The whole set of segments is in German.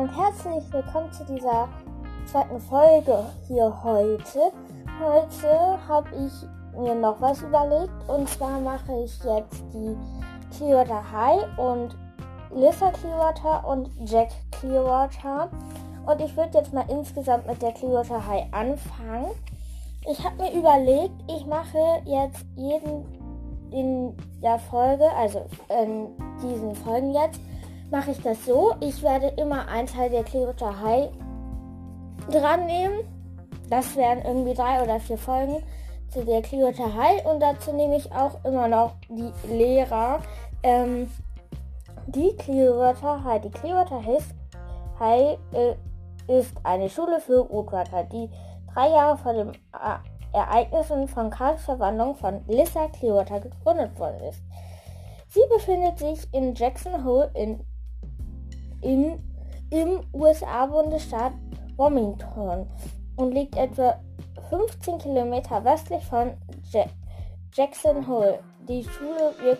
und herzlich willkommen zu dieser zweiten Folge hier heute. Heute habe ich mir noch was überlegt und zwar mache ich jetzt die Clearwater High und Lissa Clearwater und Jack Clearwater. Und ich würde jetzt mal insgesamt mit der Clearwater High anfangen. Ich habe mir überlegt, ich mache jetzt jeden in der Folge, also in diesen Folgen jetzt, mache ich das so. Ich werde immer einen Teil der Clearwater High dran nehmen. Das wären irgendwie drei oder vier Folgen zu der Clearwater High. Und dazu nehme ich auch immer noch die Lehrer. Ähm, die Clearwater High. Die Clearwater High äh, ist eine Schule für Woodworker, die drei Jahre vor den äh, Ereignissen von Karls Verwandlung von Lissa Clearwater gegründet worden ist. Sie befindet sich in Jackson Hole in in, im USA-Bundesstaat Wilmington und liegt etwa 15 Kilometer westlich von ja Jackson Hole. Die Schule wird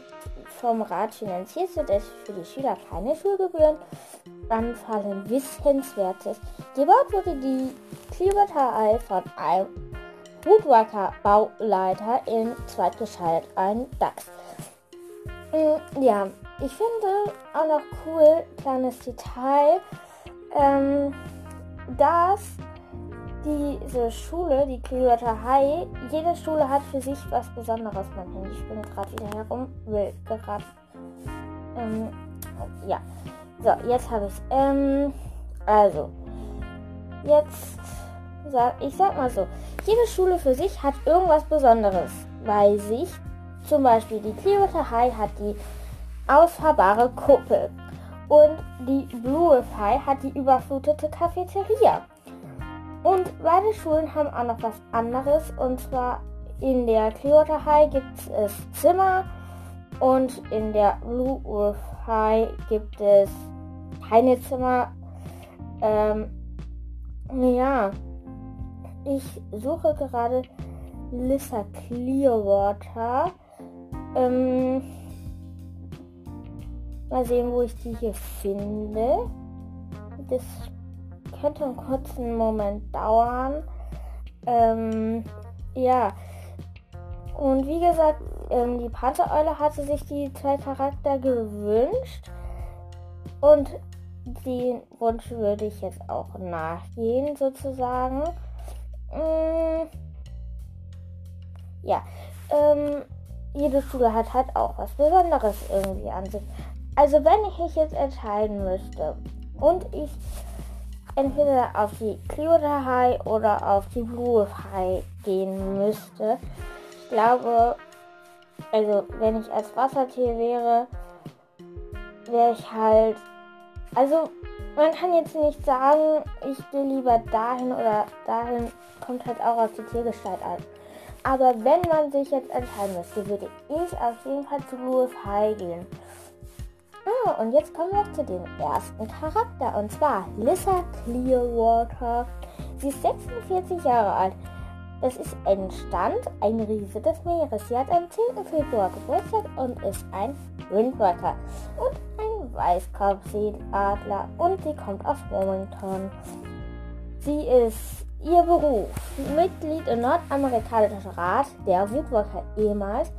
vom Rat finanziert, sodass für die Schüler keine Schulgebühren anfallen. Wissenswertes. Gebaut wurde die Eye von einem Woodworker-Bauleiter in Zweitgeschalt, ein DAX. Mm, ja, ich finde auch noch cool, kleines Detail, ähm, dass diese Schule, die Clearwater High, jede Schule hat für sich was Besonderes. Mein Handy springt gerade wieder herum, will gerade. Ähm, ja. So, jetzt habe ich. Ähm, also, jetzt, sag, ich sag mal so, jede Schule für sich hat irgendwas Besonderes bei sich. Zum Beispiel die Clearwater High hat die ausfahrbare Kuppel. Und die Blue Fly hat die überflutete Cafeteria. Und beide Schulen haben auch noch was anderes. Und zwar in der Clearwater High gibt es Zimmer und in der Blue Wolf High gibt es keine Zimmer. Ähm, ja, ich suche gerade Lissa Clearwater. Ähm, Mal sehen, wo ich die hier finde. Das könnte einen kurzen Moment dauern. Ähm, ja. Und wie gesagt, ähm, die Panzereule hatte sich die zwei Charakter gewünscht. Und den Wunsch würde ich jetzt auch nachgehen, sozusagen. Ähm, ja. Ähm, jede Schule hat halt auch was Besonderes irgendwie an sich. Also wenn ich mich jetzt entscheiden müsste und ich entweder auf die Clearwater High oder auf die Blue High gehen müsste, ich glaube, also wenn ich als Wassertier wäre, wäre ich halt, also man kann jetzt nicht sagen, ich will lieber dahin oder dahin, kommt halt auch auf die Tiergestalt an. Aber wenn man sich jetzt entscheiden müsste, würde ich auf jeden Fall zu Blue High gehen. Ah, und jetzt kommen wir zu dem ersten Charakter. Und zwar Lissa Clearwater. Sie ist 46 Jahre alt. Das ist ein Stand, ein Riese des Meeres. Sie hat am 10. Februar Geburtstag und ist ein Windworker und ein Weißkopfseeadler und sie kommt aus Wilmington. Sie ist ihr Beruf Mitglied im nordamerikanischen Rat der Woodworker ehemals,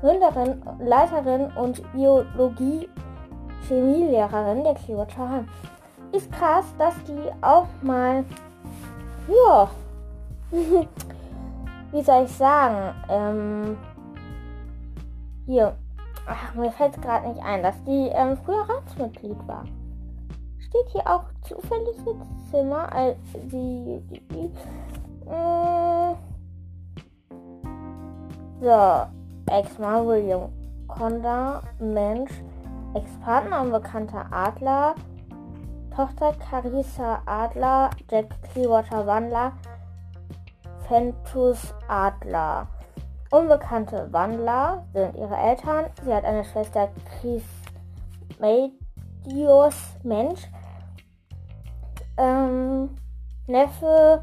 Gründerin, Leiterin und Biologie Chemielehrerin der Kyoto Ist krass, dass die auch mal, ja, wie soll ich sagen, ähm, hier, ach, mir fällt es gerade nicht ein, dass die ähm, früher Ratsmitglied war. Steht hier auch zufällig jetzt Zimmer, als die, die, die äh, so, Ex-Mann William Conda, Mensch, Ex-Partner und bekannter Adler, Tochter Carissa Adler, Jack Clearwater Wandler, Fentus Adler. Unbekannte Wandler sind ihre Eltern. Sie hat eine Schwester Chris Medios Mensch. Ähm, Neffe,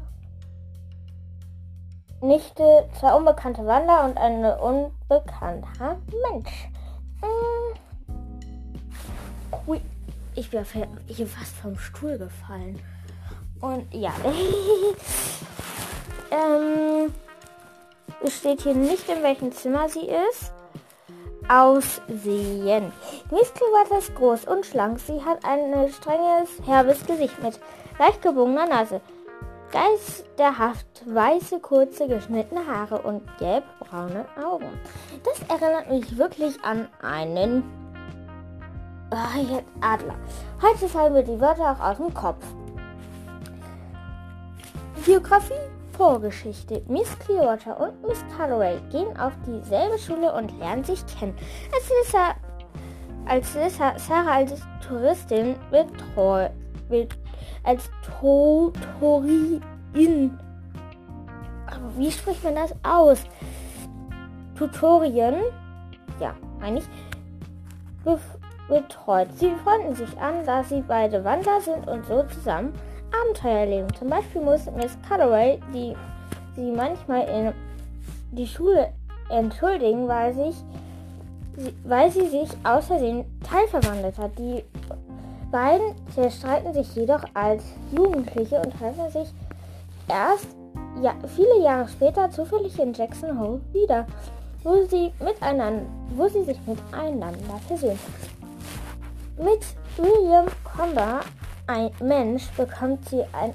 Nichte, zwei unbekannte Wandler und ein unbekannter Mensch. Ähm, ich wäre hier fast vom Stuhl gefallen. Und ja, ähm, es steht hier nicht, in welchem Zimmer sie ist. Aussehen. Miss Clearwater ist groß und schlank. Sie hat ein strenges, herbes Gesicht mit leicht gebogener Nase, geisterhaft weiße, kurze, geschnittene Haare und gelbbraune Augen. Das erinnert mich wirklich an einen oh, Adler. Heute fallen mir die Wörter auch aus dem Kopf. Biografie, Vorgeschichte. Miss Clearwater und Miss Calloway gehen auf dieselbe Schule und lernen sich kennen. Als Lissa, als Lissa Sarah als Touristin betreut, als Tutorin. Wie spricht man das aus? Tutorien, ja, meine ich, betreut. Sie freunden sich an, da sie beide Wanderer sind und so zusammen Abenteuer erleben. Zum Beispiel muss Miss Calloway, die sie manchmal in die Schule entschuldigen, weil, sich, weil sie sich außersehen teilverwandelt hat. Die beiden zerstreiten sich jedoch als Jugendliche und treffen sich erst ja, viele Jahre später zufällig in Jackson Hole wieder, wo sie, miteinander, wo sie sich miteinander versöhnen. Mit William Conda ein Mensch bekommt sie, ein,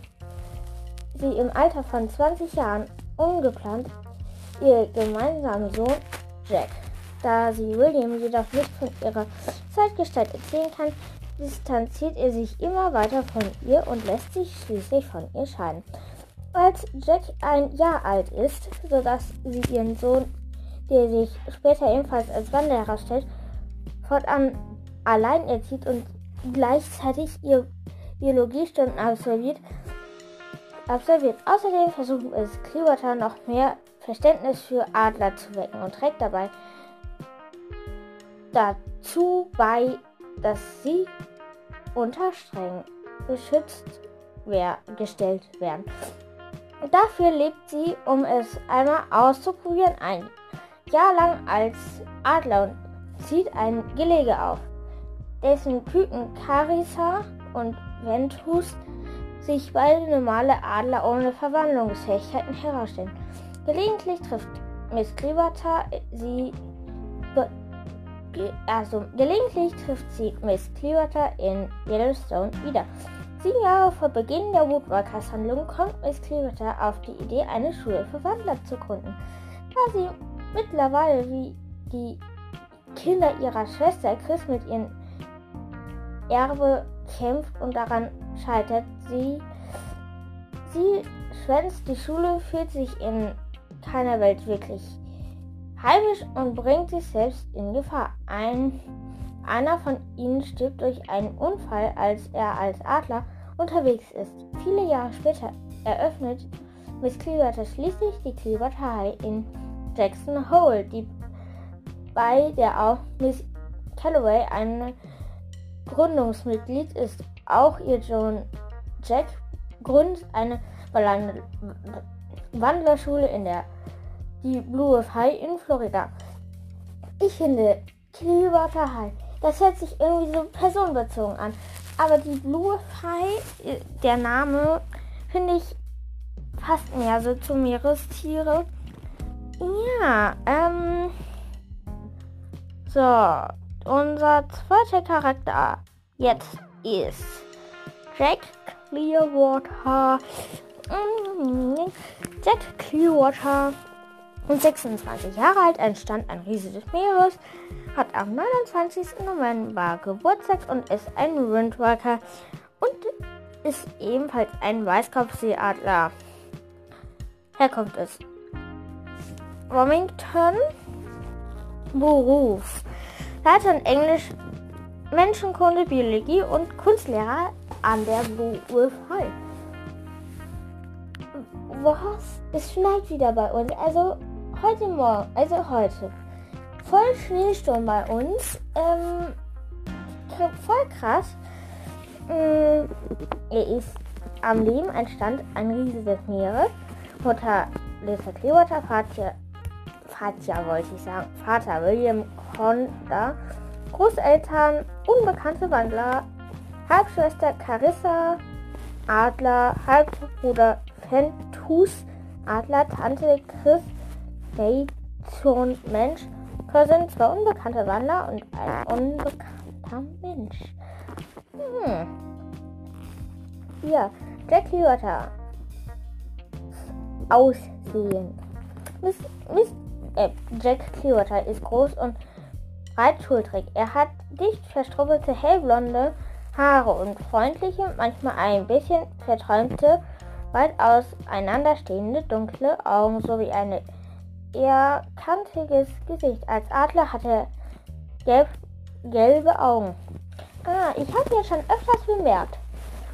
sie im Alter von 20 Jahren ungeplant ihr gemeinsamen Sohn Jack. Da sie William jedoch nicht von ihrer Zeitgestalt erzählen kann, distanziert er sich immer weiter von ihr und lässt sich schließlich von ihr scheiden. Als Jack ein Jahr alt ist, sodass sie ihren Sohn, der sich später ebenfalls als Wanderer herausstellt, fortan allein erzieht und gleichzeitig ihr Biologiestunden absolviert. absolviert. Außerdem versucht es Clearwater noch mehr Verständnis für Adler zu wecken und trägt dabei dazu bei, dass sie unter streng geschützt wer gestellt werden. Dafür lebt sie, um es einmal auszuprobieren, ein Jahr lang als Adler und zieht ein Gelege auf, dessen Küken Carissa und Ventus sich beide normale Adler ohne Verwandlungsfähigkeiten herausstellen. Gelegentlich trifft Miss Clearwater sie also gelegentlich trifft sie Miss Clearwater in Yellowstone wieder. Sieben Jahre vor Beginn der Woodwalkers-Handlung kommt Miss Clearwater auf die Idee, eine Schule für Wandler zu gründen. Da sie mittlerweile wie die Kinder ihrer Schwester Chris mit ihrem Erbe kämpft und daran scheitert. Sie, sie schwänzt die Schule, fühlt sich in keiner Welt wirklich heimisch und bringt sich selbst in Gefahr. Ein, einer von ihnen stirbt durch einen Unfall, als er als Adler unterwegs ist. Viele Jahre später eröffnet Miss Clearwater schließlich die Clearwater High in Jackson Hole, die bei der auch Miss Calloway ein Gründungsmitglied ist. Auch ihr John Jack gründet eine Wandlerschule in der die Blue High in Florida. Ich finde Clearwater High, das hört sich irgendwie so personenbezogen an. Aber die Blue High, der Name, finde ich passt mehr so zu Meerestiere. Ja, ähm. So, unser zweiter Charakter jetzt ist Jack Clearwater. Jack Clearwater und 26 Jahre alt, entstand ein Riese des Meeres, hat am 29. November Geburtstag und ist ein Windwalker und ist ebenfalls ein Weißkopfseeadler. Herkunft ist Wilmington. Beruf. Leiter in Englisch, Menschenkunde, Biologie und Kunstlehrer an der High. Was? Es schneit wieder bei uns. Also heute Morgen, also heute, voll Schneesturm bei uns. Ähm, voll krass. Ähm, er ist am Leben entstand ein des Meeres. Mutter Lisa Clearwater, Vater, Vater wollte ich sagen, Vater William Honda, Großeltern, unbekannte Wandler, Halbschwester Carissa Adler, Halbbruder Fentus Adler, Tante Chris Phaeton Mensch, Cousin zwei unbekannte Wandler und ein unbekannter Mensch. Hm. Ja, Jack Liotta. Aussehen. Miss, Miss, äh, Jack Clearwater ist groß und breitschultrig. Er hat dicht verstrubbelte hellblonde Haare und freundliche, manchmal ein bisschen verträumte, weit auseinanderstehende dunkle Augen sowie ein eher kantiges Gesicht. Als Adler hat er gelb, gelbe Augen. Ah, ich habe ja schon öfters bemerkt,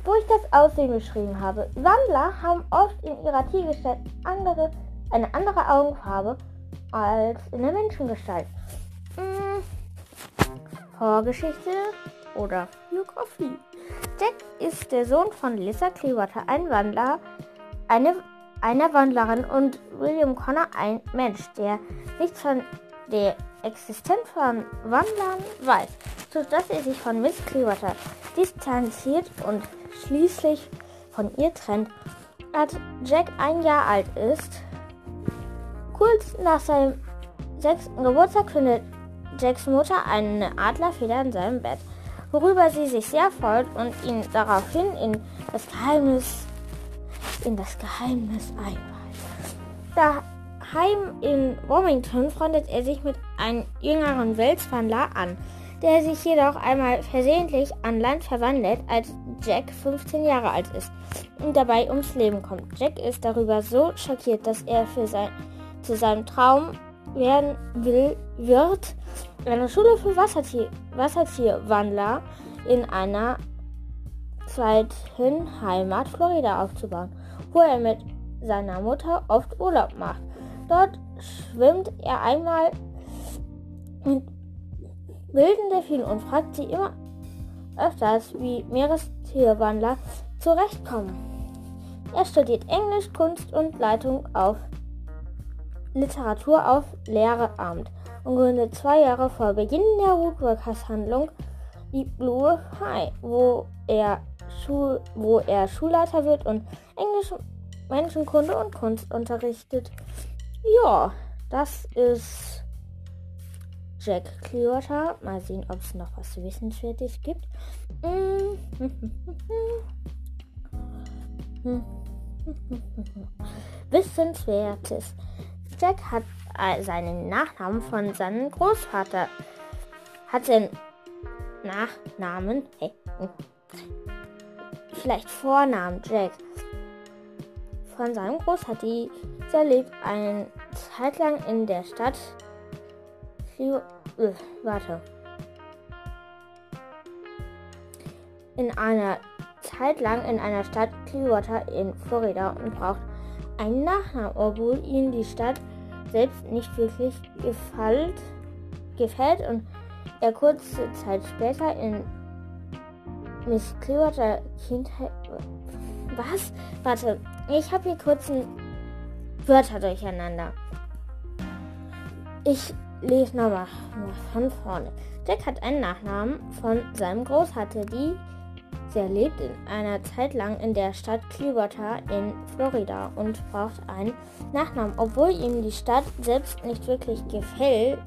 wo ich das Aussehen beschrieben habe. Wandler haben oft in ihrer Tiergestalt andere, eine andere Augenfarbe als in der Menschengestalt. Hm, Vorgeschichte oder Biografie. Jack ist der Sohn von Lisa Clearwater, ein Wandler, eine, einer Wandlerin und William Connor, ein Mensch, der nichts von der Existenz von Wandlern weiß, sodass er sich von Miss Clearwater distanziert und schließlich von ihr trennt. Als Jack ein Jahr alt ist, kurz nach seinem sechsten Geburtstag findet Jacks Mutter eine Adlerfeder in seinem Bett worüber sie sich sehr freut und ihn daraufhin in das Geheimnis in das Geheimnis einweiht. Daheim in Wilmington freundet er sich mit einem jüngeren Welswandler an, der sich jedoch einmal versehentlich an Land verwandelt, als Jack 15 Jahre alt ist und dabei ums Leben kommt. Jack ist darüber so schockiert, dass er für sein, zu seinem Traum werden will, wird, eine Schule für Wassertier, Wassertierwandler in einer zweiten Heimat Florida aufzubauen, wo er mit seiner Mutter oft Urlaub macht. Dort schwimmt er einmal mit wilden Delfinen und fragt sie immer öfters, wie Meerestierwandler zurechtkommen. Er studiert Englisch, Kunst und Leitung auf Literatur auf Lehramt und gründet zwei Jahre vor Beginn der Woodworkers-Handlung die Blue High, wo er, Schul wo er Schulleiter wird und Englisch, Menschenkunde und Kunst unterrichtet. Ja, das ist Jack Clearwater. Mal sehen, ob es noch was Wissenswertes gibt. Wissenswertes. Jack hat äh, seinen Nachnamen von seinem Großvater. Hat den Nachnamen, hey. Vielleicht Vornamen Jack. Von seinem Großvater. Dieser lebt eine Zeit lang in der Stadt. Äh, warte. In einer Zeit lang in einer Stadt Clearwater in Florida und braucht einen Nachnamen, obwohl ihm die Stadt selbst nicht wirklich gefällt, gefällt und er kurze Zeit später in Miss Clearwater Kindheit. Was? Warte, ich habe hier kurz ein Wörter durcheinander. Ich lese nochmal von vorne. Jack hat einen Nachnamen von seinem Großvater, die er lebt in einer Zeit lang in der Stadt Clearwater in Florida und braucht einen Nachnamen. Obwohl ihm die Stadt selbst nicht wirklich gefällt,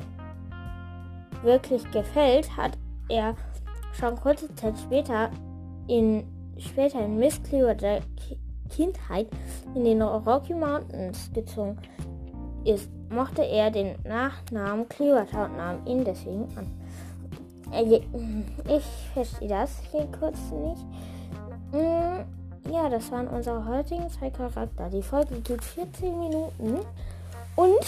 wirklich gefällt, hat er schon kurze Zeit später in später in Miss Clearwater Kindheit in den Rocky Mountains gezogen ist, mochte er den Nachnamen Clearwater und nahm ihn deswegen an. Äh, ich verstehe das hier kurz nicht. Mm, ja, das waren unsere heutigen zwei Charakter. Die Folge geht 14 Minuten. Und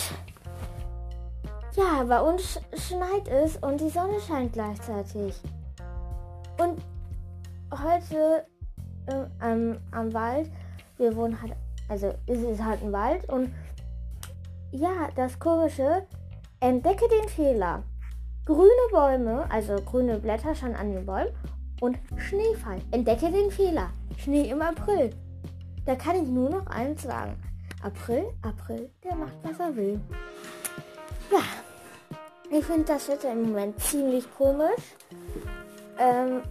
ja, bei uns schneit es und die Sonne scheint gleichzeitig. Und heute äh, am, am Wald, wir wohnen halt, also es ist halt ein Wald und ja, das komische, entdecke den Fehler grüne Bäume, also grüne Blätter schon an den Bäumen und Schneefall. Entdecke den Fehler. Schnee im April. Da kann ich nur noch eins sagen. April, April, der macht, was er will. Ja, ich finde das Wetter im Moment ziemlich komisch. Ähm,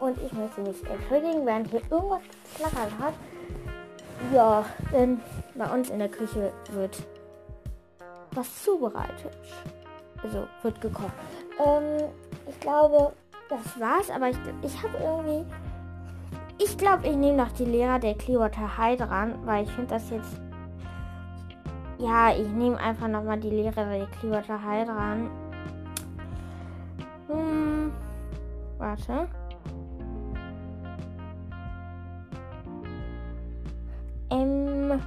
Und ich möchte mich entschuldigen, während hier irgendwas geflackert hat. Ja, denn bei uns in der Küche wird was zubereitet. Also wird gekocht. Ähm, ich glaube, das war's, aber ich, ich habe irgendwie. Ich glaube, ich nehme noch die Lehrer der Clearwater High dran, weil ich finde das jetzt. Ja, ich nehme einfach nochmal die Lehrer der Clearwater High dran. Warte. Ähm,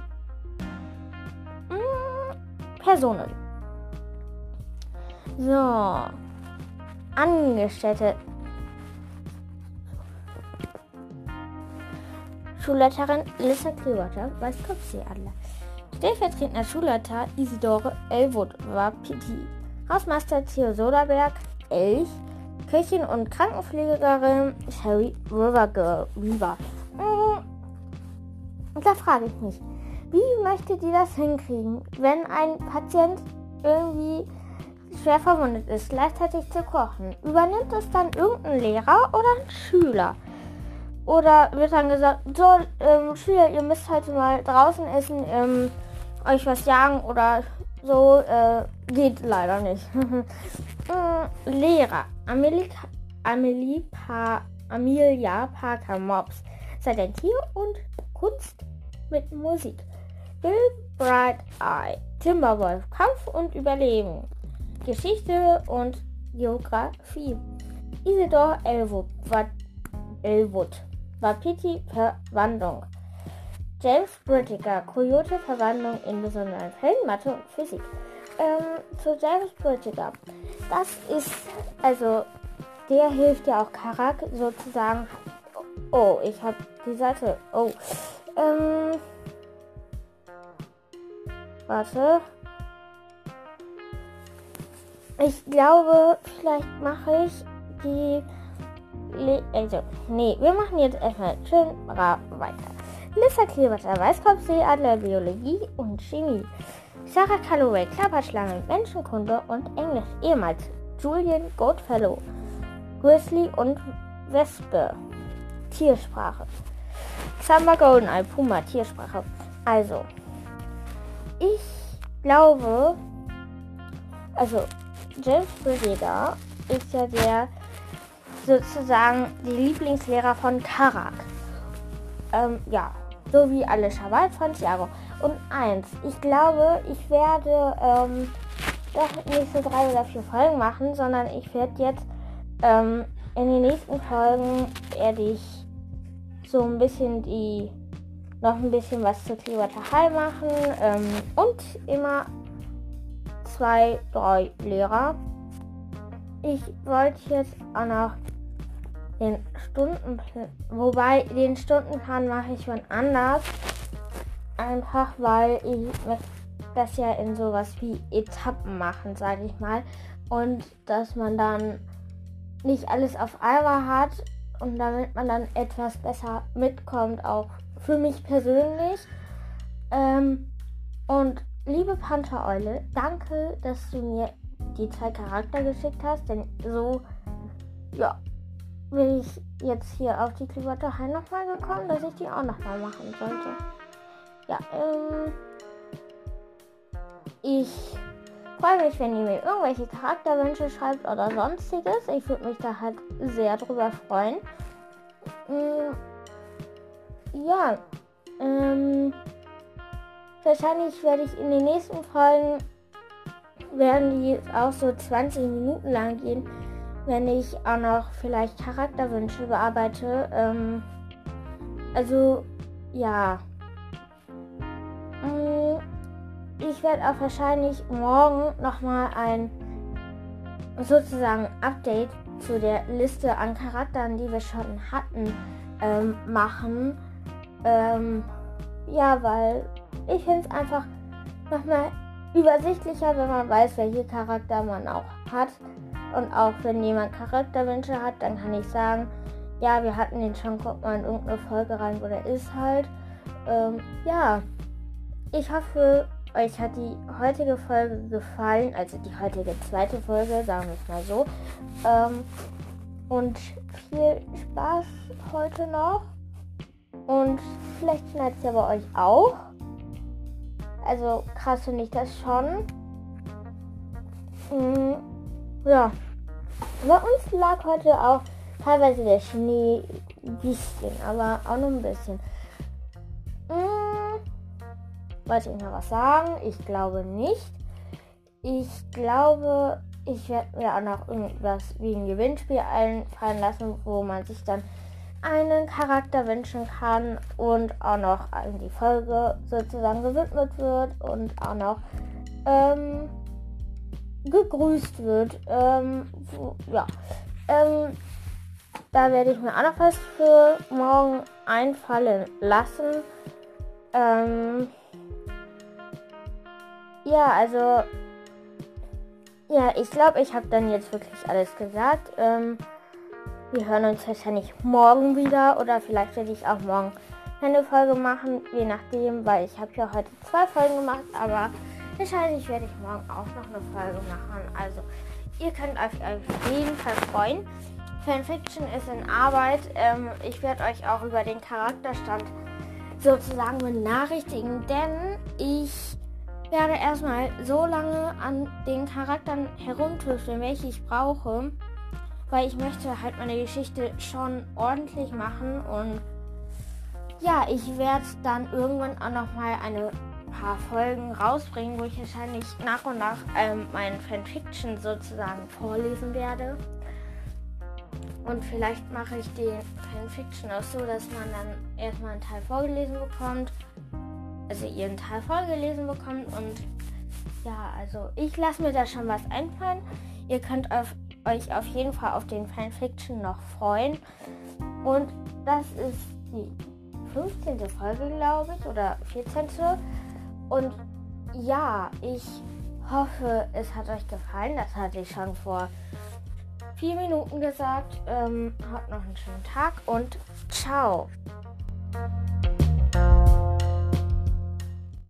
hm, Personen. So. Angestellte. Schulleiterin Lisa Clearwater, Weißkopfseeadler. Stellvertretender Schulleiter Isidore Elwood war PT. Hausmeister Theo Soderberg, Elch. Köchin und Krankenpflegerin Sherry River. River. Und da frage ich mich, wie möchtet ihr das hinkriegen, wenn ein Patient irgendwie schwer verwundet ist, gleichzeitig zu kochen? Übernimmt es dann irgendein Lehrer oder ein Schüler? Oder wird dann gesagt, so, ähm, Schüler, ihr müsst heute mal draußen essen, ähm, euch was jagen oder so, äh, geht leider nicht. äh, Lehrer, Amelie, Amelie pa Amelia Parker Mobs, seid ein Tier und Kunst mit Musik. Bill Bright Eye, Timberwolf, Kampf und Überleben. Geschichte und Geografie. Isidor Elwood Elwood war Pitti Verwandlung. James Brittiger, Coyote Verwandlung in besonderen Fällen, Mathe und Physik. Ähm, zu James Brittiger. Das ist, also, der hilft ja auch Karak sozusagen. Oh, ich habe die Seite. Oh. Ähm. Warte. Ich glaube, vielleicht mache ich die. Le also, nee, wir machen jetzt erstmal schön weiter. Lissa Kleberter, Weißkopfseeadler, Biologie und Chemie. Sarah Calloway, Klapperschlange, Menschenkunde und Englisch, ehemals Julian Goldfellow, Grizzly und Wespe, Tiersprache. Samba Goldeneye, Puma, Tiersprache. Also, ich glaube, also James Brigida ist ja der sozusagen die Lieblingslehrer von Karak. Ähm, ja, so wie Alicia Wald von Thiago. Und eins, ich glaube, ich werde ähm, doch so drei oder vier Folgen machen, sondern ich werde jetzt ähm, in den nächsten Folgen werde ich so ein bisschen die noch ein bisschen was zu High machen ähm, und immer zwei, drei Lehrer. Ich wollte jetzt auch noch den Stundenplan, wobei den Stundenplan mache ich schon anders. Einfach weil ich das ja in sowas wie Etappen machen, sage ich mal. Und dass man dann nicht alles auf einmal hat und damit man dann etwas besser mitkommt, auch für mich persönlich. Ähm, und liebe Panthereule, danke, dass du mir die zwei Charakter geschickt hast, denn so, ja, bin ich jetzt hier auf die High nochmal gekommen, dass ich die auch nochmal machen sollte. Ja, ähm, ich freue mich, wenn ihr mir irgendwelche Charakterwünsche schreibt oder sonstiges. Ich würde mich da halt sehr drüber freuen. Ähm, ja, ähm, wahrscheinlich werde ich in den nächsten Folgen werden die auch so 20 Minuten lang gehen, wenn ich auch noch vielleicht Charakterwünsche bearbeite. Ähm, also, ja. Mm, ich werde auch wahrscheinlich morgen nochmal ein sozusagen Update zu der Liste an Charakteren, die wir schon hatten, ähm, machen. Ähm, ja, weil ich finde es einfach nochmal übersichtlicher, wenn man weiß, welche Charakter man auch hat. Und auch wenn jemand Charakterwünsche hat, dann kann ich sagen, ja, wir hatten den schon, guck mal in irgendeine Folge rein, wo der ist halt. Ähm, ja, ich hoffe, euch hat die heutige Folge gefallen, also die heutige zweite Folge, sagen wir es mal so. Ähm, und viel Spaß heute noch. Und vielleicht schneit es ja bei euch auch. Also krass finde ich das schon. Mhm. Ja. Bei uns lag heute auch teilweise der Schnee ein bisschen, aber auch nur ein bisschen. Mhm. Wollte ich noch was sagen? Ich glaube nicht. Ich glaube, ich werde mir auch noch irgendwas wie ein Gewinnspiel einfallen lassen, wo man sich dann einen Charakter wünschen kann und auch noch an die Folge sozusagen gewidmet wird und auch noch ähm, gegrüßt wird. Ähm, wo, ja. Ähm, da werde ich mir auch noch was für morgen einfallen lassen. Ähm, ja, also ja, ich glaube, ich habe dann jetzt wirklich alles gesagt. Ähm, wir hören uns wahrscheinlich morgen wieder oder vielleicht werde ich auch morgen eine Folge machen, je nachdem, weil ich habe ja heute zwei Folgen gemacht, aber wahrscheinlich werde ich morgen auch noch eine Folge machen. Also ihr könnt euch auf jeden Fall freuen. Fanfiction ist in Arbeit. Ähm, ich werde euch auch über den Charakterstand sozusagen benachrichtigen, denn ich werde erstmal so lange an den Charakteren herumtüfteln, welche ich brauche, weil ich möchte halt meine Geschichte schon ordentlich machen und ja, ich werde dann irgendwann auch noch mal eine paar Folgen rausbringen, wo ich wahrscheinlich nach und nach ähm, meinen Fanfiction sozusagen vorlesen werde. Und vielleicht mache ich den Fanfiction auch so, dass man dann erstmal einen Teil vorgelesen bekommt also ihren Teil vorgelesen bekommt. Und ja, also ich lasse mir da schon was einfallen. Ihr könnt auf, euch auf jeden Fall auf den Fanfiction noch freuen. Und das ist die 15. Folge, glaube ich, oder 14. Und ja, ich hoffe, es hat euch gefallen. Das hatte ich schon vor vier Minuten gesagt. Ähm, habt noch einen schönen Tag und ciao.